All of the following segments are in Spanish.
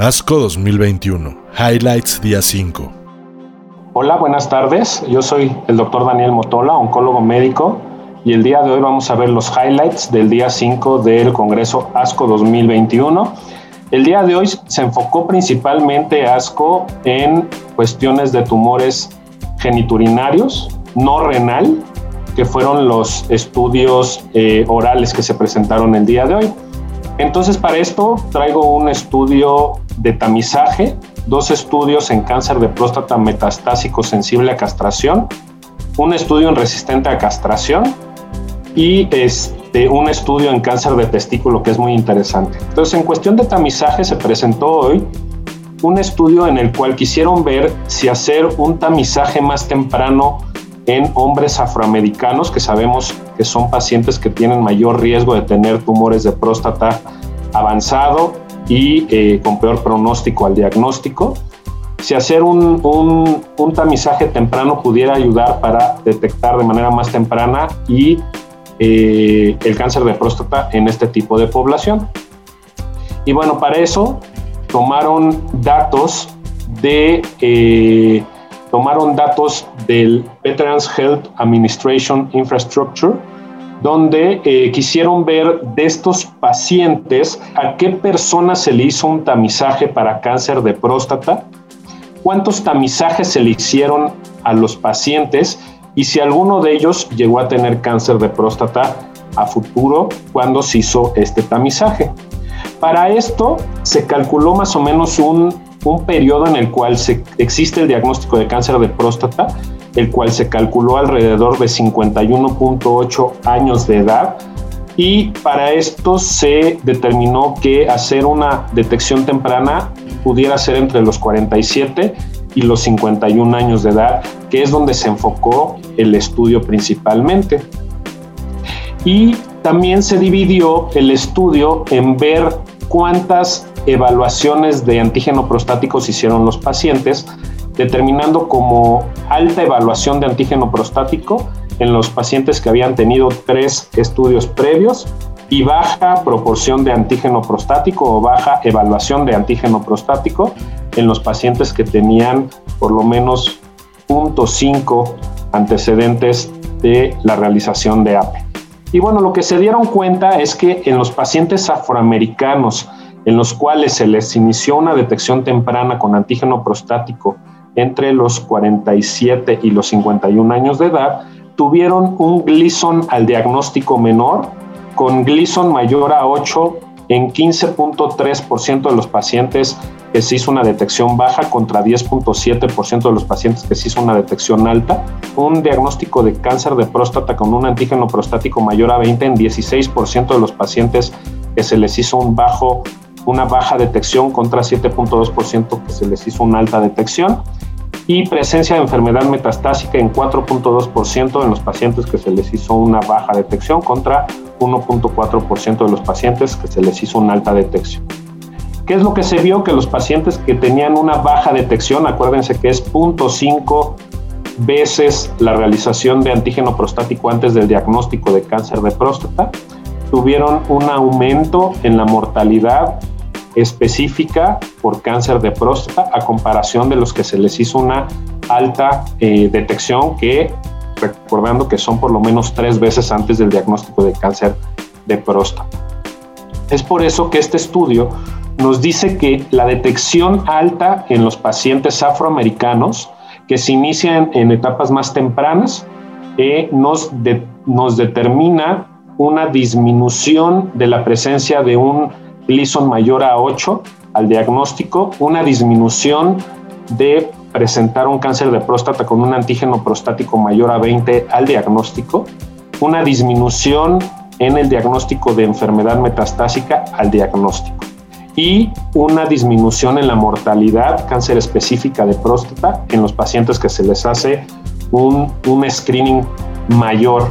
ASCO 2021, Highlights Día 5. Hola, buenas tardes. Yo soy el doctor Daniel Motola, oncólogo médico, y el día de hoy vamos a ver los highlights del día 5 del Congreso ASCO 2021. El día de hoy se enfocó principalmente ASCO en cuestiones de tumores geniturinarios, no renal, que fueron los estudios eh, orales que se presentaron el día de hoy. Entonces, para esto traigo un estudio de tamizaje, dos estudios en cáncer de próstata metastásico sensible a castración, un estudio en resistente a castración y este, un estudio en cáncer de testículo que es muy interesante. Entonces, en cuestión de tamizaje se presentó hoy un estudio en el cual quisieron ver si hacer un tamizaje más temprano en hombres afroamericanos, que sabemos que son pacientes que tienen mayor riesgo de tener tumores de próstata avanzado y eh, con peor pronóstico al diagnóstico. Si hacer un, un, tamizaje temprano pudiera ayudar para detectar de manera más temprana y eh, el cáncer de próstata en este tipo de población. Y bueno, para eso tomaron datos de eh, tomaron datos del Veterans Health Administration Infrastructure, donde eh, quisieron ver de estos pacientes a qué personas se le hizo un tamizaje para cáncer de próstata, cuántos tamizajes se le hicieron a los pacientes y si alguno de ellos llegó a tener cáncer de próstata a futuro cuando se hizo este tamizaje. Para esto se calculó más o menos un, un periodo en el cual se, existe el diagnóstico de cáncer de próstata, el cual se calculó alrededor de 51.8 años de edad y para esto se determinó que hacer una detección temprana pudiera ser entre los 47 y los 51 años de edad, que es donde se enfocó el estudio principalmente. Y también se dividió el estudio en ver cuántas evaluaciones de antígeno prostático se hicieron los pacientes, determinando como alta evaluación de antígeno prostático en los pacientes que habían tenido tres estudios previos y baja proporción de antígeno prostático o baja evaluación de antígeno prostático en los pacientes que tenían por lo menos 0.5 antecedentes de la realización de APE. Y bueno, lo que se dieron cuenta es que en los pacientes afroamericanos en los cuales se les inició una detección temprana con antígeno prostático entre los 47 y los 51 años de edad, tuvieron un Gleason al diagnóstico menor, con Gleason mayor a 8 en 15.3% de los pacientes que se hizo una detección baja contra 10.7% de los pacientes que se hizo una detección alta, un diagnóstico de cáncer de próstata con un antígeno prostático mayor a 20 en 16% de los pacientes que se les hizo un bajo, una baja detección contra 7.2% que se les hizo una alta detección y presencia de enfermedad metastásica en 4.2% en los pacientes que se les hizo una baja detección contra 1.4% de los pacientes que se les hizo una alta detección. ¿Qué es lo que se vio? Que los pacientes que tenían una baja detección, acuérdense que es 0.5 veces la realización de antígeno prostático antes del diagnóstico de cáncer de próstata, tuvieron un aumento en la mortalidad específica por cáncer de próstata a comparación de los que se les hizo una alta eh, detección que, recordando que son por lo menos tres veces antes del diagnóstico de cáncer de próstata. Es por eso que este estudio nos dice que la detección alta en los pacientes afroamericanos que se inician en etapas más tempranas eh, nos, nos determina una disminución de la presencia de un Gleason mayor a 8 al diagnóstico, una disminución de presentar un cáncer de próstata con un antígeno prostático mayor a 20 al diagnóstico, una disminución en el diagnóstico de enfermedad metastásica al diagnóstico y una disminución en la mortalidad cáncer específica de próstata en los pacientes que se les hace un, un screening mayor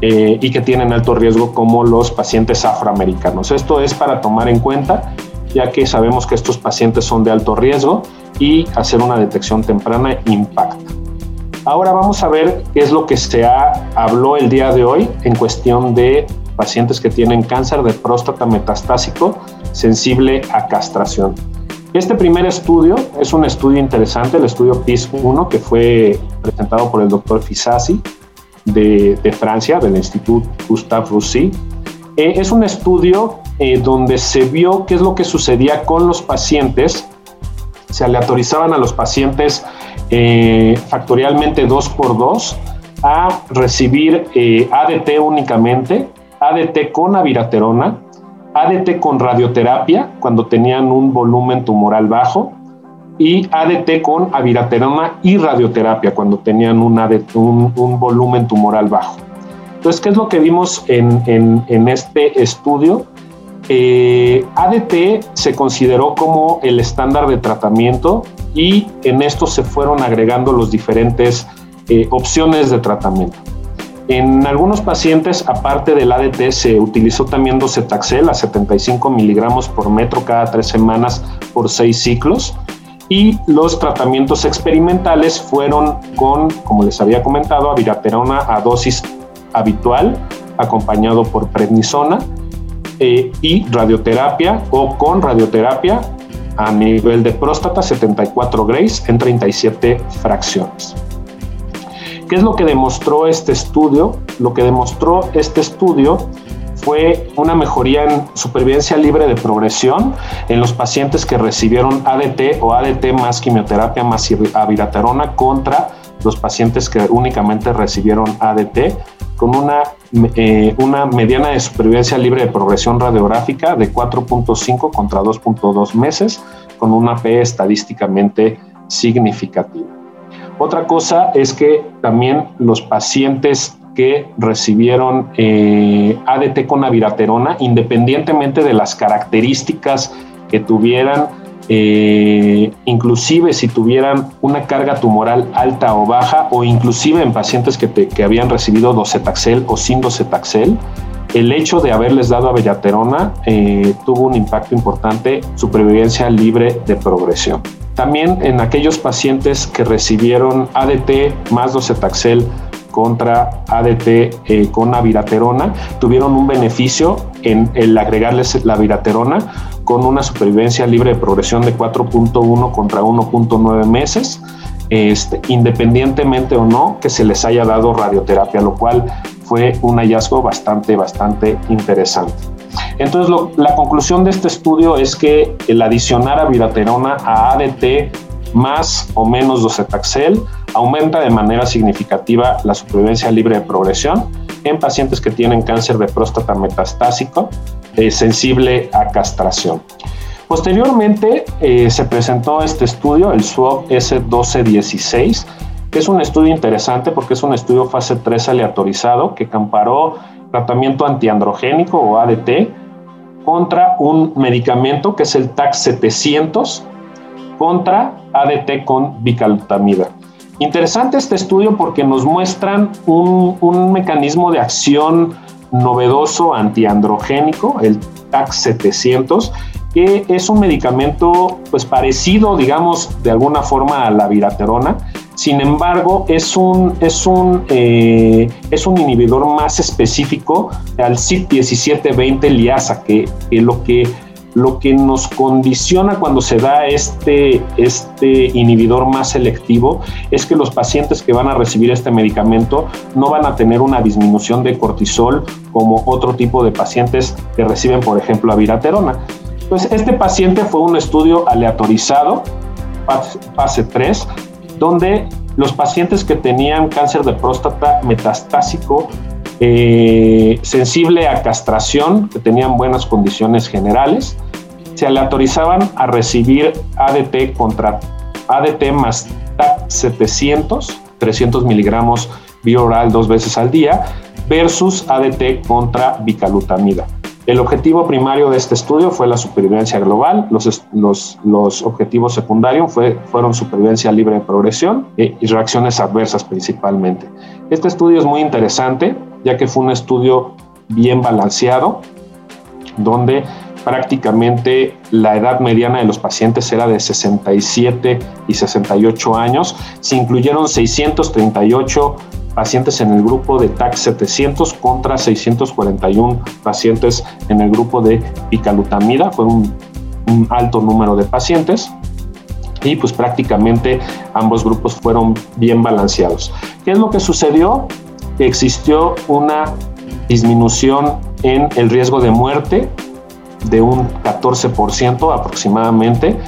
eh, y que tienen alto riesgo como los pacientes afroamericanos. Esto es para tomar en cuenta ya que sabemos que estos pacientes son de alto riesgo y hacer una detección temprana impacta. Ahora vamos a ver qué es lo que se ha, habló el día de hoy en cuestión de pacientes que tienen cáncer de próstata metastásico sensible a castración. Este primer estudio es un estudio interesante, el estudio PIS-1, que fue presentado por el doctor Fisasi de, Francia, del Instituto Gustave Roussy. Eh, es un estudio eh, donde se vio qué es lo que sucedía con los pacientes. Se aleatorizaban a los pacientes eh, factorialmente 2 por 2 a recibir ADT únicamente, ADT con aviraterona, ADT con radioterapia cuando tenían un volumen tumoral bajo y ADT con aviraterona y radioterapia cuando tenían un, un, volumen tumoral bajo. Entonces, ¿qué es lo que vimos en, este estudio? Eh, ADT se consideró como el estándar de tratamiento y en esto se fueron agregando las diferentes eh, opciones de tratamiento. En algunos pacientes, aparte del ADT, se utilizó también docetaxel a 75 miligramos por metro cada tres semanas por seis ciclos. Y los tratamientos experimentales fueron con, como les había comentado, aviraterona a dosis habitual, acompañado por prednisona, eh, y radioterapia o con radioterapia a nivel de próstata 74 grays en 37 fracciones. ¿Qué es lo que demostró este estudio? Lo que demostró este estudio fue una mejoría en supervivencia libre de progresión en los pacientes que recibieron ADT o ADT más quimioterapia más aviraterona contra los pacientes que únicamente recibieron ADT con una, eh, una mediana de supervivencia libre de progresión radiográfica de 4.5 contra 2.2 meses con una P estadísticamente significativa. Otra cosa es que también los pacientes que recibieron eh, ADT con aviraterona, independientemente de las características que tuvieran, eh, inclusive si tuvieran una carga tumoral alta o baja, o inclusive en pacientes que, habían recibido docetaxel o sin docetaxel, el hecho de haberles dado aviraterona eh, tuvo un impacto importante, supervivencia libre de progresión. También en aquellos pacientes que recibieron ADT más docetaxel contra ADT eh, con aviraterona tuvieron un beneficio en el agregarles la aviraterona con una supervivencia libre de progresión de 4.1 contra 1.9 meses, este, independientemente o no que se les haya dado radioterapia, lo cual fue un hallazgo bastante, bastante interesante. Entonces, la conclusión de este estudio es que el adicionar a viraterona a ADT más o menos docetaxel aumenta de manera significativa la supervivencia libre de progresión en pacientes que tienen cáncer de próstata metastásico eh, sensible a castración. Posteriormente eh, se presentó este estudio, el SWOG S1216, que es un estudio interesante porque es un estudio fase 3 aleatorizado que comparó tratamiento antiandrogénico o ADT contra un medicamento que es el TAC 700 contra ADT con bicalutamida. Interesante este estudio porque nos muestran un, mecanismo de acción novedoso antiandrogénico, el TAC 700, que es un medicamento pues parecido, digamos, de alguna forma a la viraterona, sin embargo, es un, es un, eh, es un inhibidor más específico al CYP1720 liasa, que, lo que lo que nos condiciona cuando se da este, este inhibidor más selectivo es que los pacientes que van a recibir este medicamento no van a tener una disminución de cortisol como otro tipo de pacientes que reciben, por ejemplo, aviraterona. Pues este paciente fue un estudio aleatorizado, fase 3, donde los pacientes que tenían cáncer de próstata metastásico eh, sensible a castración, que tenían buenas condiciones generales, se aleatorizaban a recibir ADT contra ADT más TAC 700, 300 miligramos vía oral dos veces al día, versus ADT contra bicalutamida. El objetivo primario de este estudio fue la supervivencia global, los, los, objetivos secundarios fue, fueron supervivencia libre de progresión eh, y reacciones adversas principalmente. Este estudio es muy interesante ya que fue un estudio bien balanceado, donde prácticamente la edad mediana de los pacientes era de 67 y 68 años. Se incluyeron 638 pacientes en el grupo de TAC 700 contra 641 pacientes en el grupo de picalutamida. Fue un, un alto número de pacientes y pues prácticamente ambos grupos fueron bien balanceados. ¿Qué es lo que sucedió? Existió una disminución en el riesgo de muerte de un 14% aproximadamente,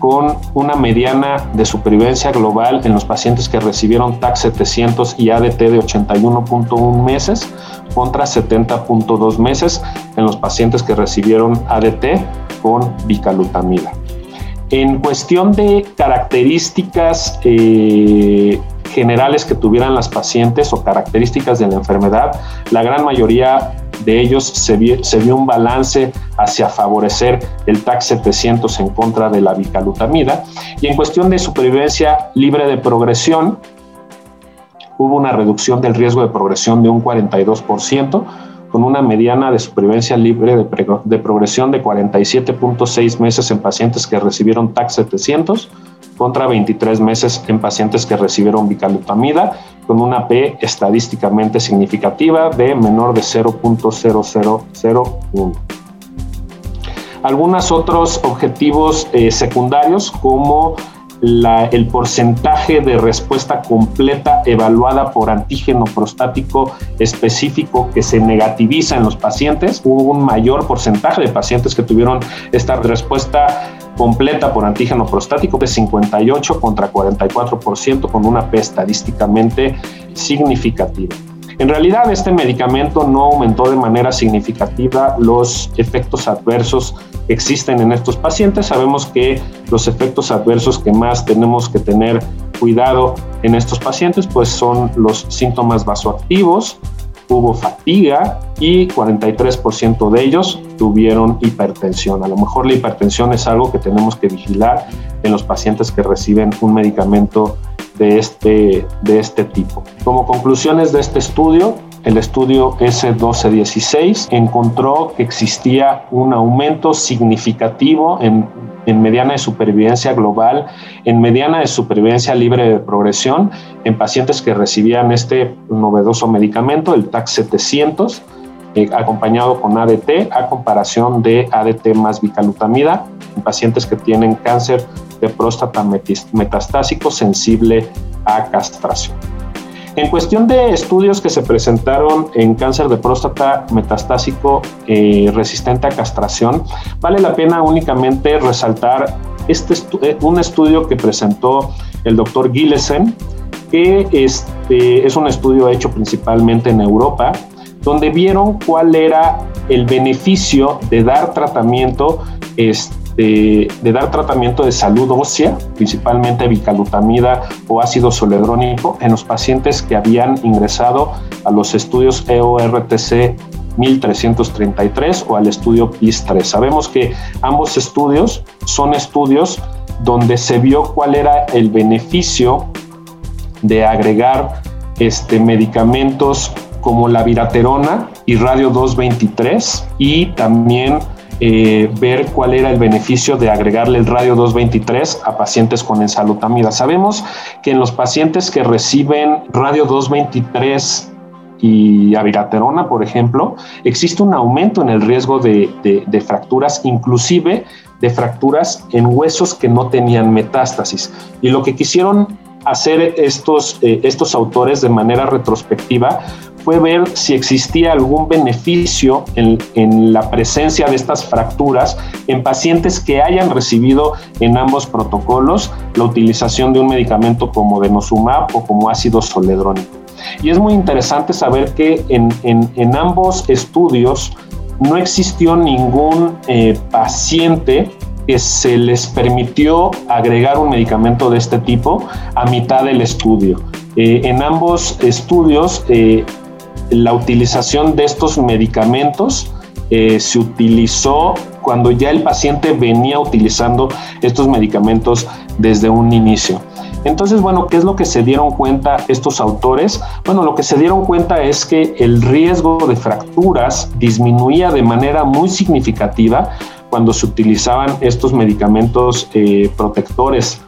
con una mediana de supervivencia global en los pacientes que recibieron TAC 700 y ADT de 81.1 meses contra 70.2 meses en los pacientes que recibieron ADT con bicalutamida. En cuestión de características eh, generales que tuvieran las pacientes o características de la enfermedad, la gran mayoría de ellos se vio, un balance hacia favorecer el TAC 700 en contra de la bicalutamida. Y en cuestión de supervivencia libre de progresión, hubo una reducción del riesgo de progresión de un 42%, con una mediana de supervivencia libre de, de progresión de 47.6 meses en pacientes que recibieron TAC 700 contra 23 meses en pacientes que recibieron bicalutamida con una P estadísticamente significativa de menor de 0.0001. Algunos otros objetivos eh, secundarios como el porcentaje de respuesta completa evaluada por antígeno prostático específico que se negativiza en los pacientes. Hubo un mayor porcentaje de pacientes que tuvieron esta respuesta completa por antígeno prostático de 58 contra 44% con una P estadísticamente significativa. En realidad este medicamento no aumentó de manera significativa los efectos adversos que existen en estos pacientes. Sabemos que los efectos adversos que más tenemos que tener cuidado en estos pacientes pues son los síntomas vasoactivos, hubo fatiga y 43% de ellos tuvieron hipertensión. A lo mejor la hipertensión es algo que tenemos que vigilar en los pacientes que reciben un medicamento de este, de este tipo. Como conclusiones de este estudio, el estudio S1216 encontró que existía un aumento significativo en, mediana de supervivencia global, en mediana de supervivencia libre de progresión en pacientes que recibían este novedoso medicamento, el TAC 700, eh, acompañado con ADT, a comparación de ADT más bicalutamida en pacientes que tienen cáncer de próstata metastásico sensible a castración. En cuestión de estudios que se presentaron en cáncer de próstata metastásico eh, resistente a castración, vale la pena únicamente resaltar este eh, un estudio que presentó el doctor Gillesen, que este, es un estudio hecho principalmente en Europa, donde vieron cuál era el beneficio de dar tratamiento este, de, dar tratamiento de salud ósea, principalmente bicalutamida o ácido soledrónico, en los pacientes que habían ingresado a los estudios EORTC 1333 o al estudio PIS-3. Sabemos que ambos estudios son estudios donde se vio cuál era el beneficio de agregar este, medicamentos como la viraterona y radio 223 y también eh, ver cuál era el beneficio de agregarle el radio 223 a pacientes con ensalutamida. Sabemos que en los pacientes que reciben radio 223 y aviraterona, por ejemplo, existe un aumento en el riesgo de, fracturas, inclusive de fracturas en huesos que no tenían metástasis. Y lo que quisieron hacer estos, eh, estos autores de manera retrospectiva fue ver si existía algún beneficio en, en, la presencia de estas fracturas en pacientes que hayan recibido en ambos protocolos la utilización de un medicamento como denosumab o como ácido soledrónico. Y es muy interesante saber que en, en, en ambos estudios no existió ningún eh, paciente que se les permitió agregar un medicamento de este tipo a mitad del estudio. Eh, en ambos estudios eh, la utilización de estos medicamentos eh, se utilizó cuando ya el paciente venía utilizando estos medicamentos desde un inicio. Entonces, bueno, ¿qué es lo que se dieron cuenta estos autores? Bueno, lo que se dieron cuenta es que el riesgo de fracturas disminuía de manera muy significativa cuando se utilizaban estos medicamentos eh, protectores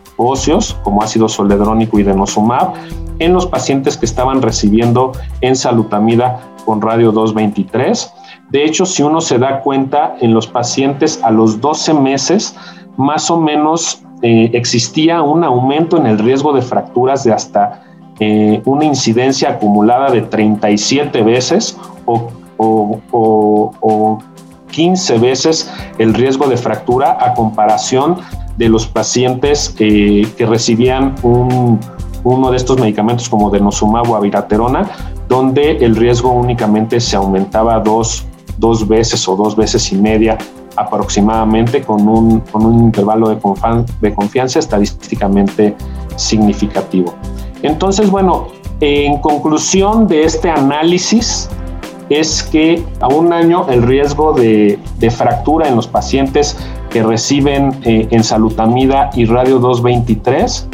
como ácido soledrónico y denosumab, en los pacientes que estaban recibiendo ensalutamida con radio 223 De hecho, si uno se da cuenta, en los pacientes a los 12 meses, más o menos eh, existía un aumento en el riesgo de fracturas de hasta eh, una incidencia acumulada de 37 veces o, 15 veces el riesgo de fractura a comparación de los pacientes que recibían uno de estos medicamentos como denosumab o abiraterona, donde el riesgo únicamente se aumentaba dos, dos veces o dos veces y media aproximadamente con un, con un intervalo de confianza estadísticamente significativo. Entonces, bueno, en conclusión de este análisis es que a un año el riesgo de, fractura en los pacientes que reciben eh, ensalutamida y radio 223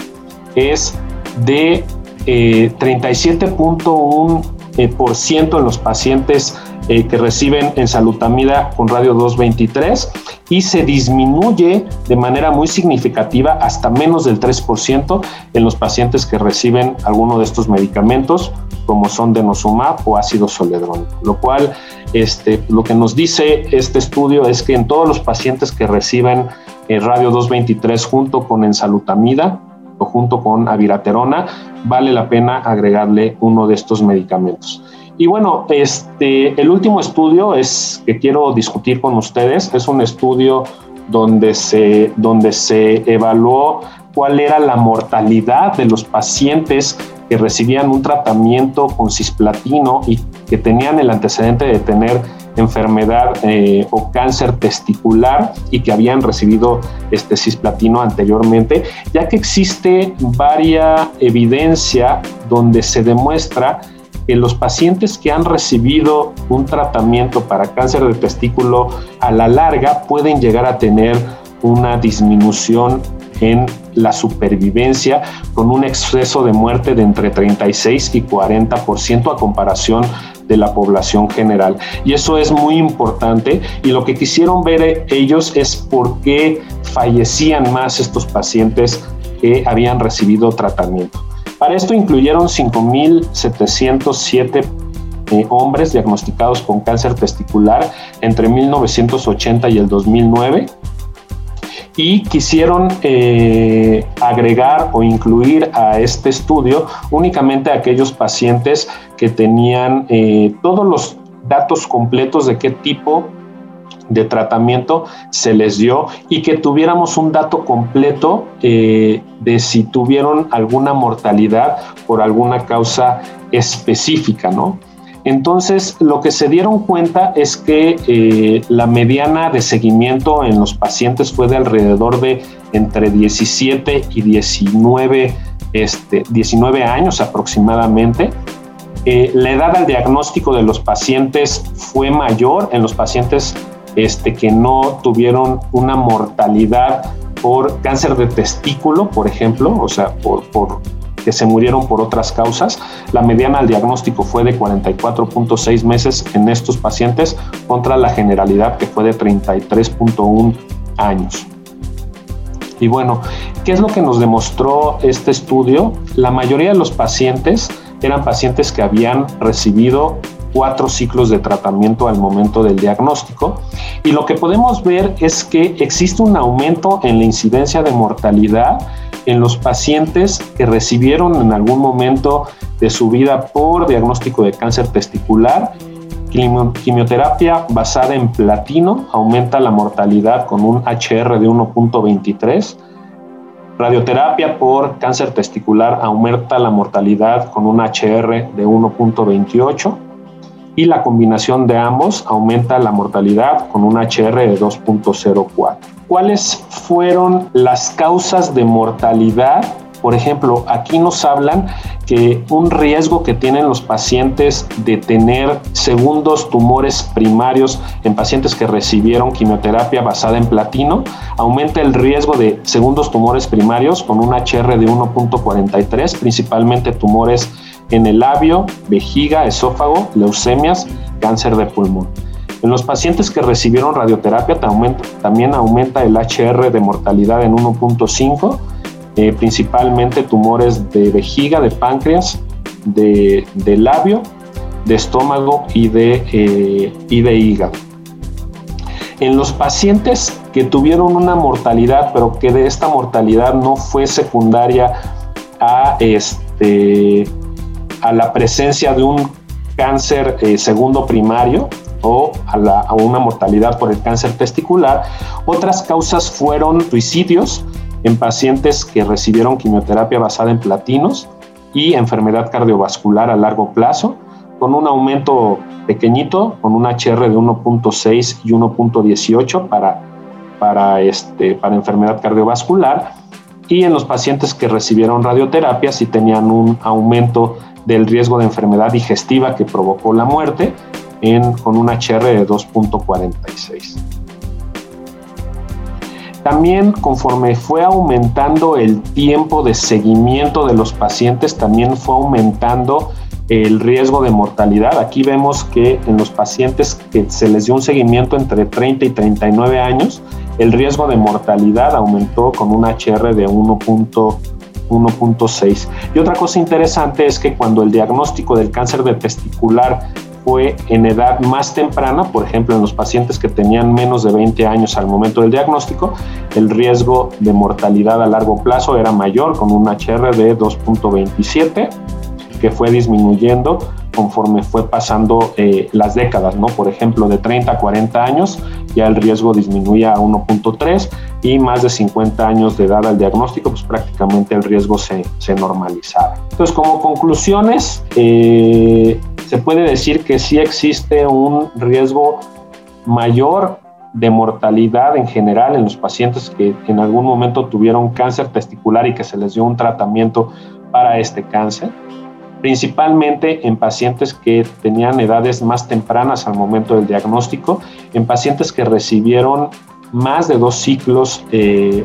es de 37.1% eh, eh, en los pacientes eh, que reciben ensalutamida con radio 223 y se disminuye de manera muy significativa hasta menos del 3% en los pacientes que reciben alguno de estos medicamentos como son denosumab o ácido soledrónico, lo cual este, lo que nos dice este estudio es que en todos los pacientes que reciben eh, radio 223 junto con ensalutamida o junto con aviraterona, vale la pena agregarle uno de estos medicamentos. Y bueno, este, el último estudio es que quiero discutir con ustedes, es un estudio donde se, donde se evaluó cuál era la mortalidad de los pacientes que recibían un tratamiento con cisplatino y que tenían el antecedente de tener enfermedad eh, o cáncer testicular y que habían recibido este cisplatino anteriormente, ya que existe varia evidencia donde se demuestra que los pacientes que han recibido un tratamiento para cáncer de testículo a la larga pueden llegar a tener una disminución en la supervivencia con un exceso de muerte de entre 36 y 40% a comparación de la población general. Y eso es muy importante y lo que quisieron ver ellos es por qué fallecían más estos pacientes que habían recibido tratamiento. Para esto incluyeron 5.707 eh, hombres diagnosticados con cáncer testicular entre 1980 y el 2009 y quisieron eh, agregar o incluir a este estudio únicamente a aquellos pacientes que tenían eh, todos los datos completos de qué tipo de tratamiento se les dio y que tuviéramos un dato completo eh, de si tuvieron alguna mortalidad por alguna causa específica, ¿no? Entonces, lo que se dieron cuenta es que eh, la mediana de seguimiento en los pacientes fue de alrededor de entre 17 y 19, este, 19 años aproximadamente. Eh, la edad al diagnóstico de los pacientes fue mayor en los pacientes este, que no tuvieron una mortalidad por cáncer de testículo, por ejemplo, o sea, por, que se murieron por otras causas. La mediana al diagnóstico fue de 44.6 meses en estos pacientes contra la generalidad que fue de 33.1 años. Y bueno, ¿qué es lo que nos demostró este estudio? La mayoría de los pacientes eran pacientes que habían recibido cuatro ciclos de tratamiento al momento del diagnóstico. Y lo que podemos ver es que existe un aumento en la incidencia de mortalidad en los pacientes que recibieron en algún momento de su vida por diagnóstico de cáncer testicular. Quimioterapia basada en platino aumenta la mortalidad con un HR de 1.23. Radioterapia por cáncer testicular aumenta la mortalidad con un HR de 1.28 y la combinación de ambos aumenta la mortalidad con un HR de 2.04. ¿Cuáles fueron las causas de mortalidad? Por ejemplo, aquí nos hablan que un riesgo que tienen los pacientes de tener segundos tumores primarios en pacientes que recibieron quimioterapia basada en platino aumenta el riesgo de segundos tumores primarios con un HR de 1.43, principalmente tumores en el labio, vejiga, esófago, leucemias, cáncer de pulmón. En los pacientes que recibieron radioterapia también aumenta el HR de mortalidad en 1.5, eh, principalmente tumores de vejiga, de páncreas, de, labio de estómago y de, eh, y de hígado. En los pacientes que tuvieron una mortalidad, pero que de esta mortalidad no fue secundaria a, este, a la presencia de un cáncer eh, segundo primario o a, a, una mortalidad por el cáncer testicular, otras causas fueron suicidios en pacientes que recibieron quimioterapia basada en platinos y enfermedad cardiovascular a largo plazo, con un aumento pequeñito, con un HR de 1.6 y 1.18 para, para, este, para enfermedad cardiovascular. Y en los pacientes que recibieron radioterapia sí tenían un aumento del riesgo de enfermedad digestiva que provocó la muerte en, con un HR de 2.46. También conforme fue aumentando el tiempo de seguimiento de los pacientes, también fue aumentando el riesgo de mortalidad. Aquí vemos que en los pacientes que se les dio un seguimiento entre 30 y 39 años, el riesgo de mortalidad aumentó con un HR de 1.6. Y otra cosa interesante es que cuando el diagnóstico del cáncer de testicular fue en edad más temprana, por ejemplo, en los pacientes que tenían menos de 20 años al momento del diagnóstico, el riesgo de mortalidad a largo plazo era mayor, con un HR de 2.27 que fue disminuyendo conforme fue pasando eh, las décadas, ¿no? Por ejemplo, de 30 a 40 años ya el riesgo disminuía a 1.3 y más de 50 años de edad al diagnóstico, pues prácticamente el riesgo se, se normalizaba. Entonces, como conclusiones, eh, se puede decir que sí existe un riesgo mayor de mortalidad en general en los pacientes que en algún momento tuvieron cáncer testicular y que se les dio un tratamiento para este cáncer principalmente en pacientes que tenían edades más tempranas al momento del diagnóstico, en pacientes que recibieron más de dos ciclos eh,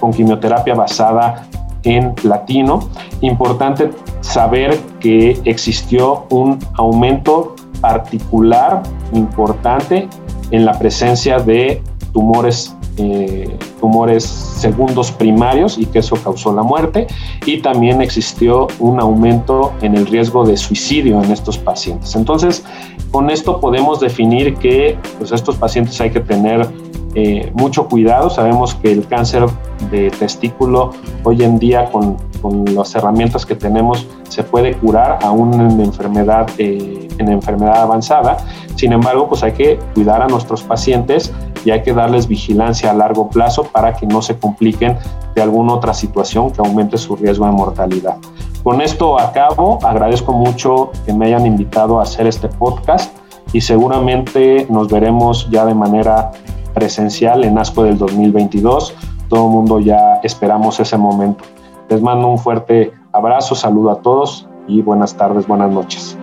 con quimioterapia basada en platino. Importante saber que existió un aumento particular importante en la presencia de tumores eh, tumores segundos primarios y que eso causó la muerte y también existió un aumento en el riesgo de suicidio en estos pacientes. Entonces, con esto podemos definir que pues, estos pacientes hay que tener eh, mucho cuidado. Sabemos que el cáncer de testículo hoy en día con, con las herramientas que tenemos se puede curar aún en enfermedad, eh, en enfermedad avanzada. Sin embargo, pues hay que cuidar a nuestros pacientes y hay que darles vigilancia a largo plazo para que no se compliquen de alguna otra situación que aumente su riesgo de mortalidad. Con esto acabo, agradezco mucho que me hayan invitado a hacer este podcast y seguramente nos veremos ya de manera presencial en ASCO del 2022. Todo el mundo ya esperamos ese momento. Les mando un fuerte abrazo, saludo a todos y buenas tardes, buenas noches.